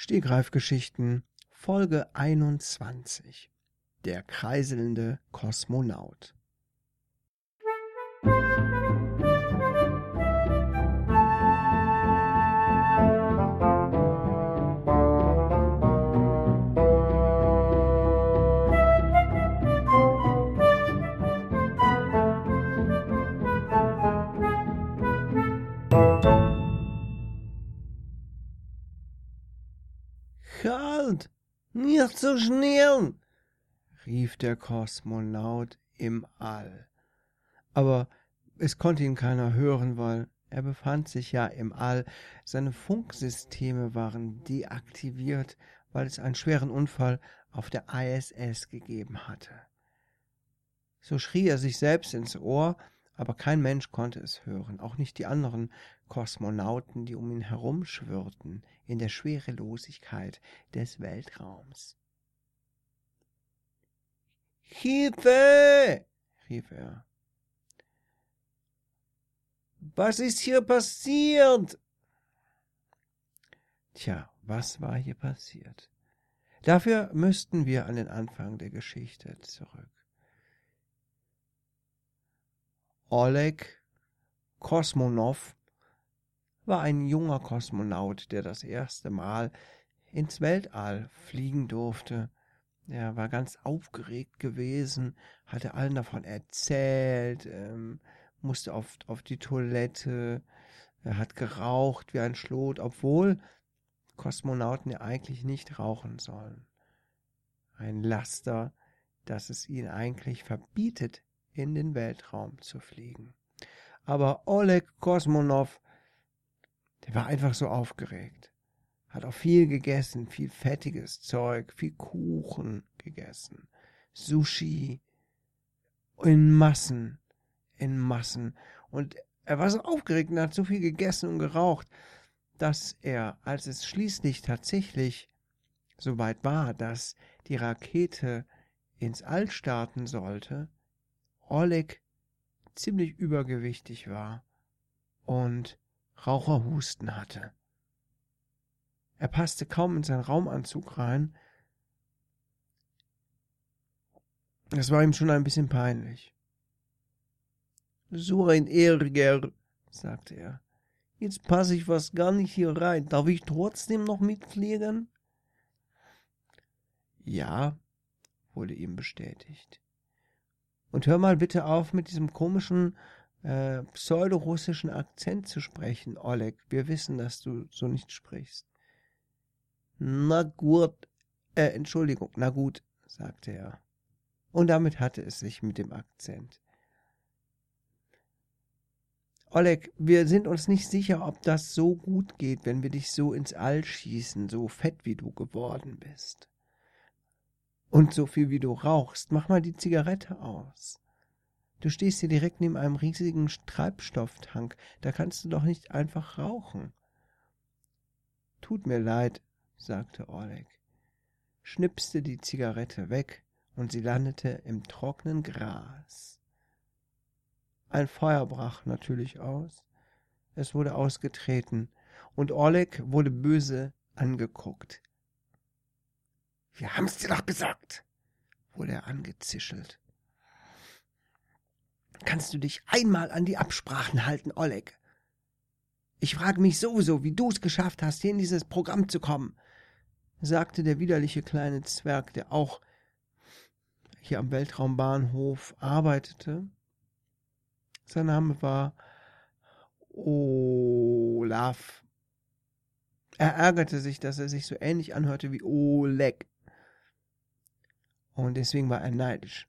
Stegreifgeschichten Folge 21 Der kreiselnde Kosmonaut So schnell! rief der Kosmonaut im All. Aber es konnte ihn keiner hören, weil er befand sich ja im All. Seine Funksysteme waren deaktiviert, weil es einen schweren Unfall auf der ISS gegeben hatte. So schrie er sich selbst ins Ohr, aber kein Mensch konnte es hören, auch nicht die anderen Kosmonauten, die um ihn herumschwirrten in der Schwerelosigkeit des Weltraums. Hilfe! rief er. Was ist hier passiert? Tja, was war hier passiert? Dafür müssten wir an den Anfang der Geschichte zurück. Oleg Kosmonow war ein junger Kosmonaut, der das erste Mal ins Weltall fliegen durfte. Er war ganz aufgeregt gewesen, hatte allen davon erzählt, ähm, musste oft auf die Toilette, er hat geraucht wie ein Schlot, obwohl Kosmonauten ja eigentlich nicht rauchen sollen. Ein Laster, das es ihnen eigentlich verbietet, in den Weltraum zu fliegen. Aber Oleg Kosmonow, der war einfach so aufgeregt. Hat auch viel gegessen, viel fettiges Zeug, viel Kuchen gegessen, Sushi in Massen, in Massen. Und er war so aufgeregt und hat so viel gegessen und geraucht, dass er, als es schließlich tatsächlich so weit war, dass die Rakete ins All starten sollte, Oleg ziemlich übergewichtig war und Raucherhusten hatte. Er passte kaum in seinen Raumanzug rein. Es war ihm schon ein bisschen peinlich. So ein Ärger, sagte er. Jetzt passe ich fast gar nicht hier rein. Darf ich trotzdem noch mitfliegen? Ja, wurde ihm bestätigt. Und hör mal bitte auf, mit diesem komischen äh, pseudorussischen Akzent zu sprechen, Oleg. Wir wissen, dass du so nicht sprichst. Na gut, äh, Entschuldigung, na gut, sagte er. Und damit hatte es sich mit dem Akzent. Oleg, wir sind uns nicht sicher, ob das so gut geht, wenn wir dich so ins All schießen, so fett wie du geworden bist. Und so viel wie du rauchst, mach mal die Zigarette aus. Du stehst hier direkt neben einem riesigen Treibstofftank, da kannst du doch nicht einfach rauchen. Tut mir leid, sagte Oleg, schnipste die Zigarette weg und sie landete im trockenen Gras. Ein Feuer brach natürlich aus, es wurde ausgetreten, und Oleg wurde böse angeguckt. Wir haben's dir doch gesagt, wurde er angezischelt. Kannst du dich einmal an die Absprachen halten, Oleg? Ich frage mich sowieso, wie du es geschafft hast, hier in dieses Programm zu kommen, sagte der widerliche kleine Zwerg, der auch hier am Weltraumbahnhof arbeitete. Sein Name war Olaf. Er ärgerte sich, dass er sich so ähnlich anhörte wie Oleg. Und deswegen war er neidisch.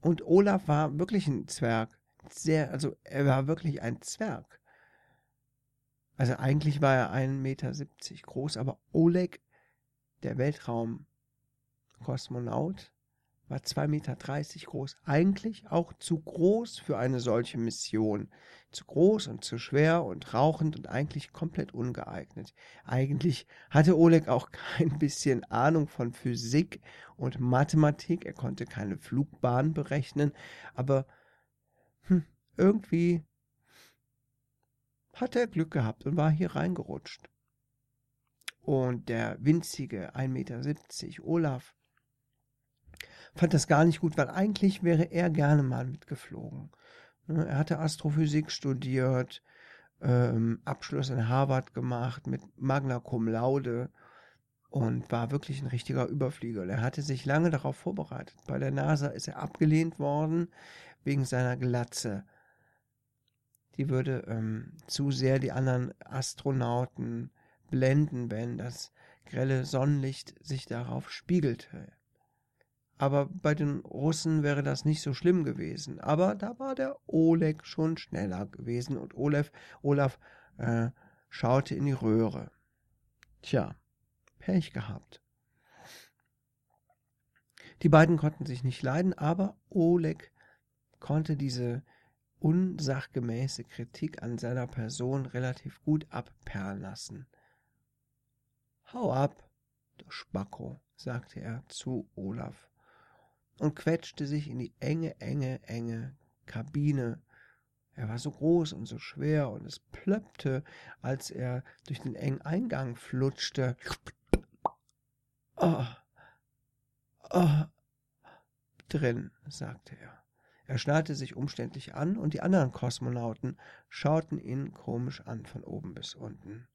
Und Olaf war wirklich ein Zwerg. Sehr, also er war wirklich ein Zwerg. Also eigentlich war er 1,70 Meter groß, aber Oleg, der Weltraumkosmonaut, war 2,30 Meter groß. Eigentlich auch zu groß für eine solche Mission. Zu groß und zu schwer und rauchend und eigentlich komplett ungeeignet. Eigentlich hatte Oleg auch kein bisschen Ahnung von Physik und Mathematik. Er konnte keine Flugbahn berechnen, aber hm, irgendwie hat er Glück gehabt und war hier reingerutscht. Und der winzige 1,70 Meter Olaf fand das gar nicht gut, weil eigentlich wäre er gerne mal mitgeflogen. Ne, er hatte Astrophysik studiert, ähm, Abschluss in Harvard gemacht mit Magna Cum Laude und war wirklich ein richtiger Überflieger. Er hatte sich lange darauf vorbereitet. Bei der NASA ist er abgelehnt worden wegen seiner Glatze. Die würde ähm, zu sehr die anderen Astronauten blenden, wenn das grelle Sonnenlicht sich darauf spiegelte. Aber bei den Russen wäre das nicht so schlimm gewesen. Aber da war der Oleg schon schneller gewesen und Olaf, Olaf äh, schaute in die Röhre. Tja, Pech gehabt. Die beiden konnten sich nicht leiden, aber Oleg konnte diese unsachgemäße Kritik an seiner Person relativ gut abperlen lassen. Hau ab, du Spacko, sagte er zu Olaf und quetschte sich in die enge, enge, enge Kabine. Er war so groß und so schwer und es plöppte, als er durch den engen Eingang flutschte. Oh, oh, drin, sagte er. Er schnallte sich umständlich an und die anderen Kosmonauten schauten ihn komisch an von oben bis unten.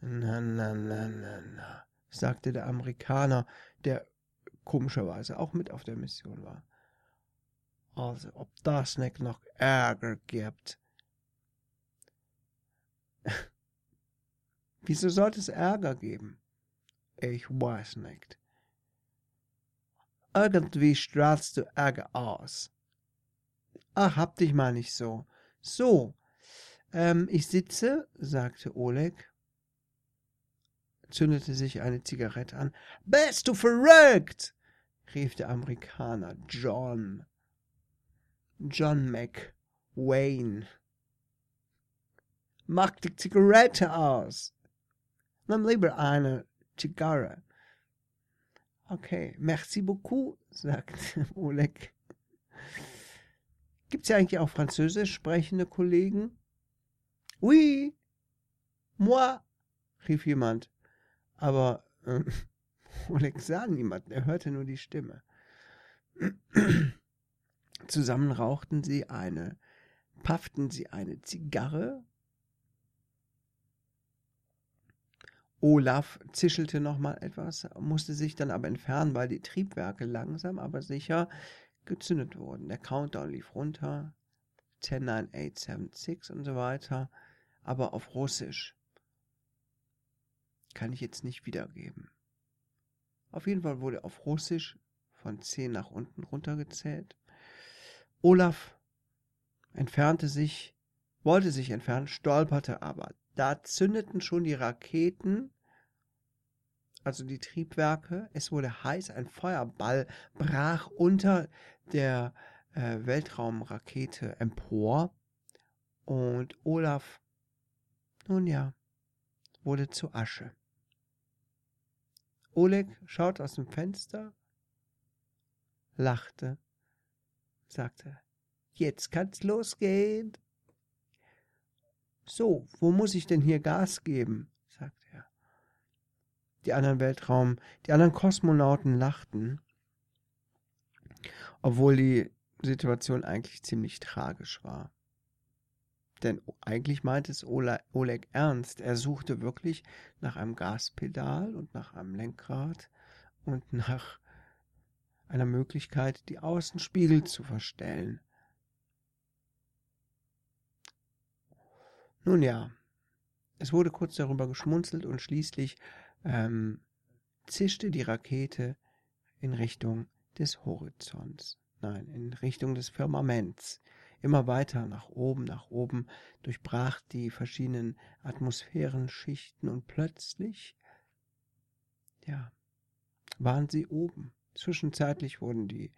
Na, na, na, na, na, sagte der Amerikaner, der komischerweise auch mit auf der Mission war. Also, ob das nicht noch Ärger gibt. Wieso sollte es Ärger geben? Ich weiß nicht. Irgendwie strahlst du Ärger aus. Ach, hab dich mal nicht so. So, ähm, ich sitze, sagte Oleg, zündete sich eine Zigarette an. Bist du verrückt? rief der Amerikaner John. John McWayne. Mach die Zigarette aus. Nimm lieber eine Zigarre. Okay, merci beaucoup, sagte Oleg. Gibt's ja eigentlich auch französisch sprechende Kollegen? Oui, moi, rief jemand. Aber äh, Oleg sah niemanden, er hörte nur die Stimme. Zusammen rauchten sie eine, pafften sie eine Zigarre. Olaf zischelte nochmal etwas, musste sich dann aber entfernen, weil die Triebwerke langsam, aber sicher gezündet wurden. Der Countdown lief runter, 10, 9, 8, 7, 6 und so weiter, aber auf Russisch. Kann ich jetzt nicht wiedergeben. Auf jeden Fall wurde auf Russisch von 10 nach unten runtergezählt. Olaf entfernte sich, wollte sich entfernen, stolperte aber. Da zündeten schon die Raketen, also die Triebwerke. Es wurde heiß, ein Feuerball brach unter der äh, Weltraumrakete empor. Und Olaf, nun ja, wurde zu Asche. Oleg schaut aus dem Fenster, lachte sagte. Jetzt kann's losgehen. So, wo muss ich denn hier Gas geben? Die anderen Weltraum, die anderen Kosmonauten lachten, obwohl die Situation eigentlich ziemlich tragisch war. Denn eigentlich meinte es Oleg ernst. Er suchte wirklich nach einem Gaspedal und nach einem Lenkrad und nach einer Möglichkeit, die Außenspiegel zu verstellen. Nun ja, es wurde kurz darüber geschmunzelt und schließlich ähm, zischte die Rakete in Richtung des Horizonts, nein, in Richtung des Firmaments. Immer weiter nach oben, nach oben, durchbrach die verschiedenen Atmosphärenschichten und plötzlich, ja, waren sie oben. Zwischenzeitlich wurden die äh,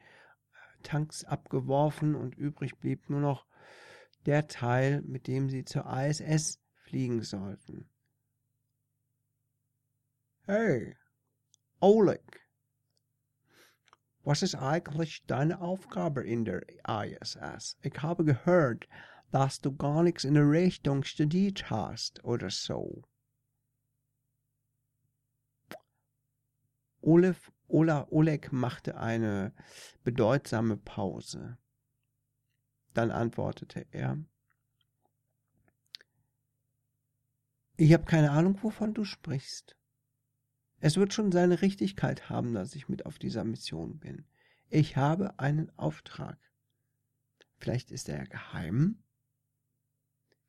Tanks abgeworfen und übrig blieb nur noch der Teil, mit dem sie zur ISS fliegen sollten. Hey, Oleg, was ist eigentlich deine Aufgabe in der ISS? Ich habe gehört, dass du gar nichts in der Richtung studiert hast oder so. Olef, Ola, Oleg machte eine bedeutsame Pause. Dann antwortete er, Ich habe keine Ahnung, wovon du sprichst. Es wird schon seine Richtigkeit haben, dass ich mit auf dieser Mission bin. Ich habe einen Auftrag. Vielleicht ist er geheim?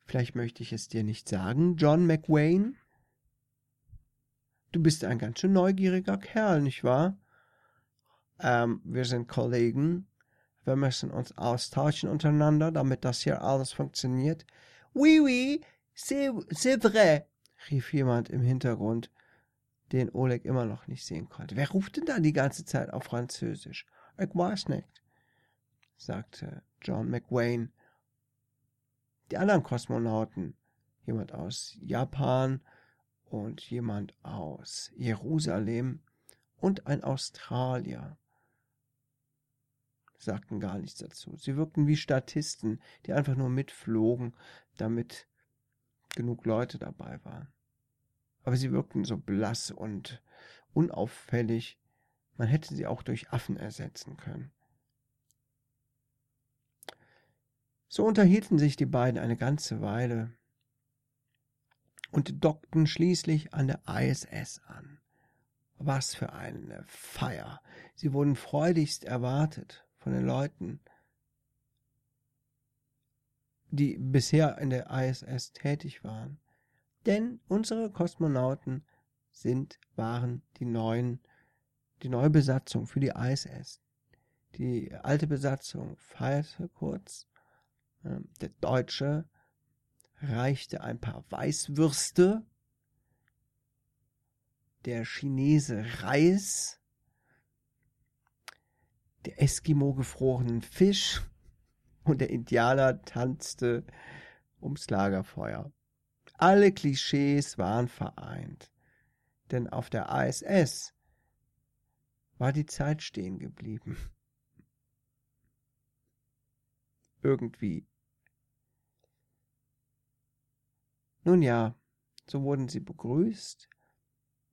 Vielleicht möchte ich es dir nicht sagen, John McWayne? Du bist ein ganz schön neugieriger Kerl, nicht wahr? Ähm, wir sind Kollegen. Wir müssen uns austauschen untereinander, damit das hier alles funktioniert. Oui, oui, c'est vrai, rief jemand im Hintergrund, den Oleg immer noch nicht sehen konnte. Wer ruft denn da die ganze Zeit auf Französisch? Ich weiß nicht, sagte John McWayne. Die anderen Kosmonauten, jemand aus Japan und jemand aus Jerusalem und ein Australier, sagten gar nichts dazu. Sie wirkten wie Statisten, die einfach nur mitflogen, damit genug Leute dabei waren. Aber sie wirkten so blass und unauffällig, man hätte sie auch durch Affen ersetzen können. So unterhielten sich die beiden eine ganze Weile und dockten schließlich an der ISS an. Was für eine Feier! Sie wurden freudigst erwartet von den Leuten, die bisher in der ISS tätig waren. Denn unsere Kosmonauten sind, waren die neuen, die neue Besatzung für die ISS. Die alte Besatzung feierte kurz. Ähm, der Deutsche reichte ein paar Weißwürste. Der Chinese Reis. Der Eskimo gefrorenen Fisch und der Indianer tanzte ums Lagerfeuer. Alle Klischees waren vereint, denn auf der ISS war die Zeit stehen geblieben. Irgendwie. Nun ja, so wurden sie begrüßt,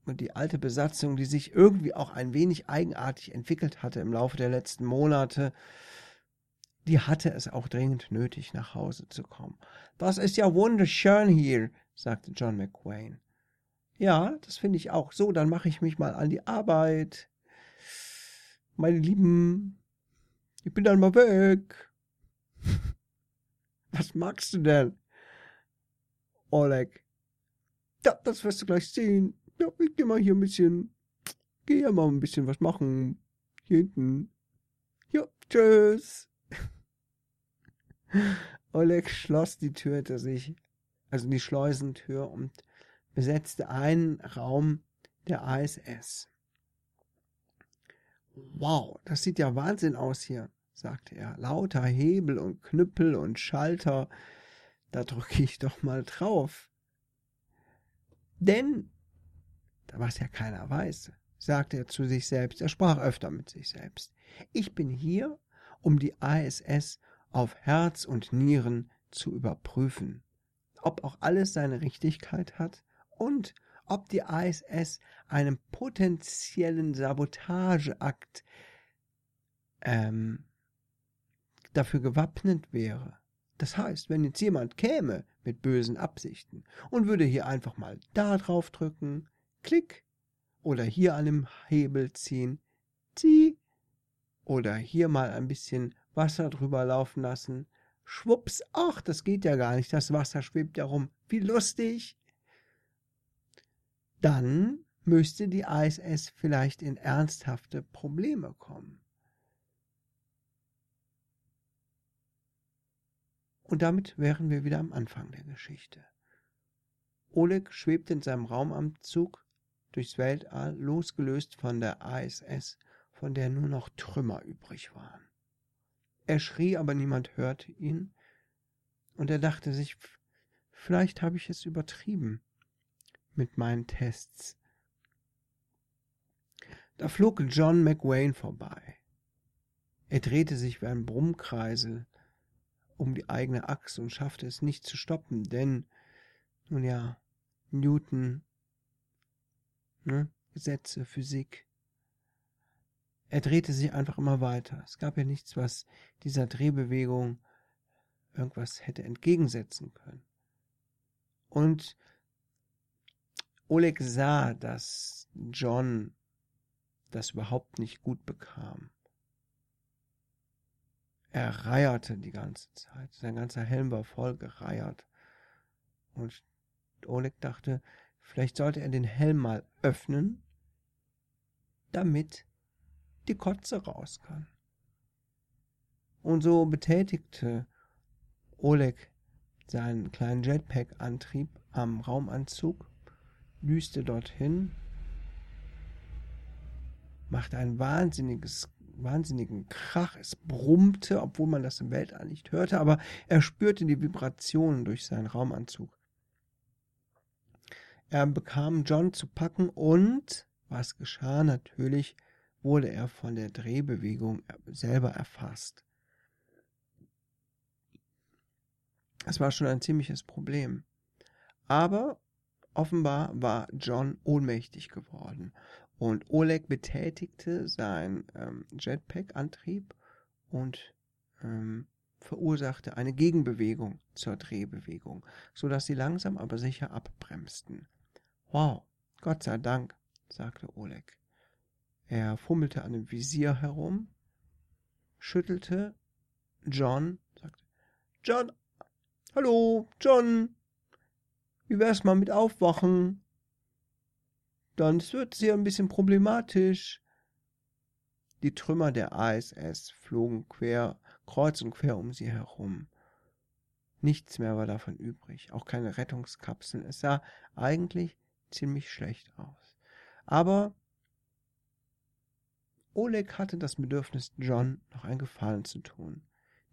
und die alte Besatzung, die sich irgendwie auch ein wenig eigenartig entwickelt hatte im Laufe der letzten Monate, die hatte es auch dringend nötig, nach Hause zu kommen. Das ist ja wunderschön hier, sagte John McQuain. Ja, das finde ich auch. So, dann mache ich mich mal an die Arbeit. Meine Lieben, ich bin dann mal weg. Was magst du denn? Oleg. Ja, das wirst du gleich sehen. Ja, ich geh mal hier ein bisschen, geh ja mal ein bisschen was machen. Hier hinten. Ja, tschüss. Oleg schloss die Tür hinter sich, also die Schleusentür, und besetzte einen Raum der ISS. Wow, das sieht ja Wahnsinn aus hier, sagte er. Lauter Hebel und Knüppel und Schalter. Da drücke ich doch mal drauf. Denn, da was ja keiner weiß, sagte er zu sich selbst, er sprach öfter mit sich selbst, ich bin hier, um die ISS auf Herz und Nieren zu überprüfen, ob auch alles seine Richtigkeit hat und ob die ISS einem potenziellen Sabotageakt ähm, dafür gewappnet wäre. Das heißt, wenn jetzt jemand käme mit bösen Absichten und würde hier einfach mal da drauf drücken, klick, oder hier an dem Hebel ziehen, zieh, oder hier mal ein bisschen Wasser drüber laufen lassen. Schwupps, ach, das geht ja gar nicht, das Wasser schwebt ja rum. Wie lustig. Dann müsste die ISS vielleicht in ernsthafte Probleme kommen. Und damit wären wir wieder am Anfang der Geschichte. Oleg schwebt in seinem Raumanzug durchs Weltall, losgelöst von der ISS, von der nur noch Trümmer übrig waren. Er schrie, aber niemand hörte ihn, und er dachte sich, vielleicht habe ich es übertrieben mit meinen Tests. Da flog John McWayne vorbei. Er drehte sich wie ein Brummkreisel um die eigene Achse und schaffte es nicht zu stoppen, denn, nun ja, Newton, ne, Gesetze, Physik, er drehte sich einfach immer weiter. Es gab ja nichts, was dieser Drehbewegung irgendwas hätte entgegensetzen können. Und Oleg sah, dass John das überhaupt nicht gut bekam. Er reierte die ganze Zeit. Sein ganzer Helm war voll gereiert. Und Oleg dachte, vielleicht sollte er den Helm mal öffnen, damit die Kotze raus kann. Und so betätigte Oleg seinen kleinen Jetpack-Antrieb am Raumanzug, düste dorthin, machte ein wahnsinniges, wahnsinnigen Krach. Es brummte, obwohl man das im Weltall nicht hörte, aber er spürte die Vibrationen durch seinen Raumanzug. Er bekam John zu packen und, was geschah, natürlich wurde er von der Drehbewegung selber erfasst. Es war schon ein ziemliches Problem. Aber offenbar war John ohnmächtig geworden und Oleg betätigte seinen ähm, Jetpack-Antrieb und ähm, verursachte eine Gegenbewegung zur Drehbewegung, so dass sie langsam aber sicher abbremsten. Wow, Gott sei Dank, sagte Oleg. Er fummelte an dem Visier herum, schüttelte John, sagte, John, hallo, John, wie wär's mal mit Aufwachen? Dann wird es hier ein bisschen problematisch. Die Trümmer der ISS flogen quer, kreuz und quer um sie herum. Nichts mehr war davon übrig, auch keine Rettungskapseln. Es sah eigentlich ziemlich schlecht aus. Aber Oleg hatte das Bedürfnis, John noch einen Gefallen zu tun.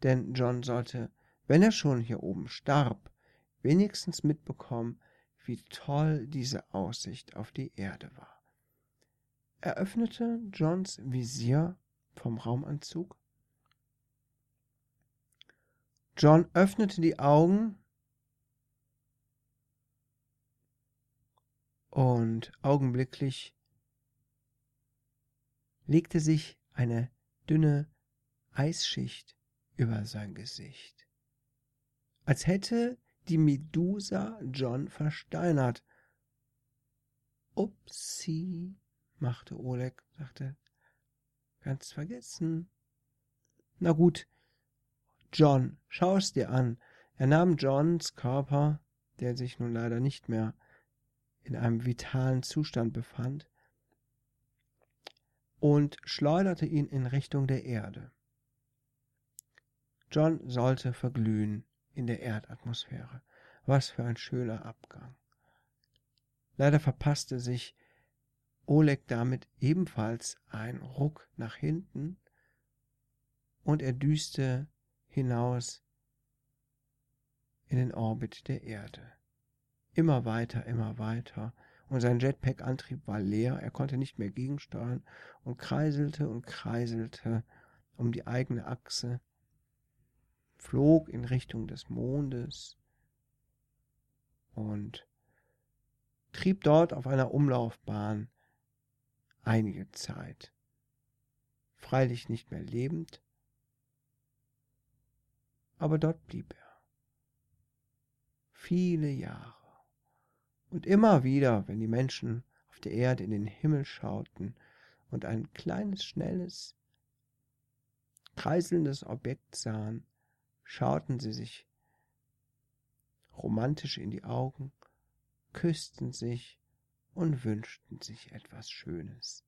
Denn John sollte, wenn er schon hier oben starb, wenigstens mitbekommen, wie toll diese Aussicht auf die Erde war. Er öffnete Johns Visier vom Raumanzug. John öffnete die Augen und augenblicklich legte sich eine dünne Eisschicht über sein Gesicht, als hätte die Medusa John versteinert. Upsi, machte Oleg, sagte, ganz vergessen. Na gut, John, schau es dir an. Er nahm Johns Körper, der sich nun leider nicht mehr in einem vitalen Zustand befand, und schleuderte ihn in Richtung der Erde. John sollte verglühen in der Erdatmosphäre. Was für ein schöner Abgang. Leider verpasste sich Oleg damit ebenfalls ein Ruck nach hinten und er düste hinaus in den Orbit der Erde. Immer weiter, immer weiter, und sein Jetpack-Antrieb war leer, er konnte nicht mehr gegensteuern und kreiselte und kreiselte um die eigene Achse, flog in Richtung des Mondes und trieb dort auf einer Umlaufbahn einige Zeit. Freilich nicht mehr lebend, aber dort blieb er. Viele Jahre. Und immer wieder, wenn die Menschen auf der Erde in den Himmel schauten und ein kleines, schnelles, kreiselndes Objekt sahen, schauten sie sich romantisch in die Augen, küssten sich und wünschten sich etwas Schönes.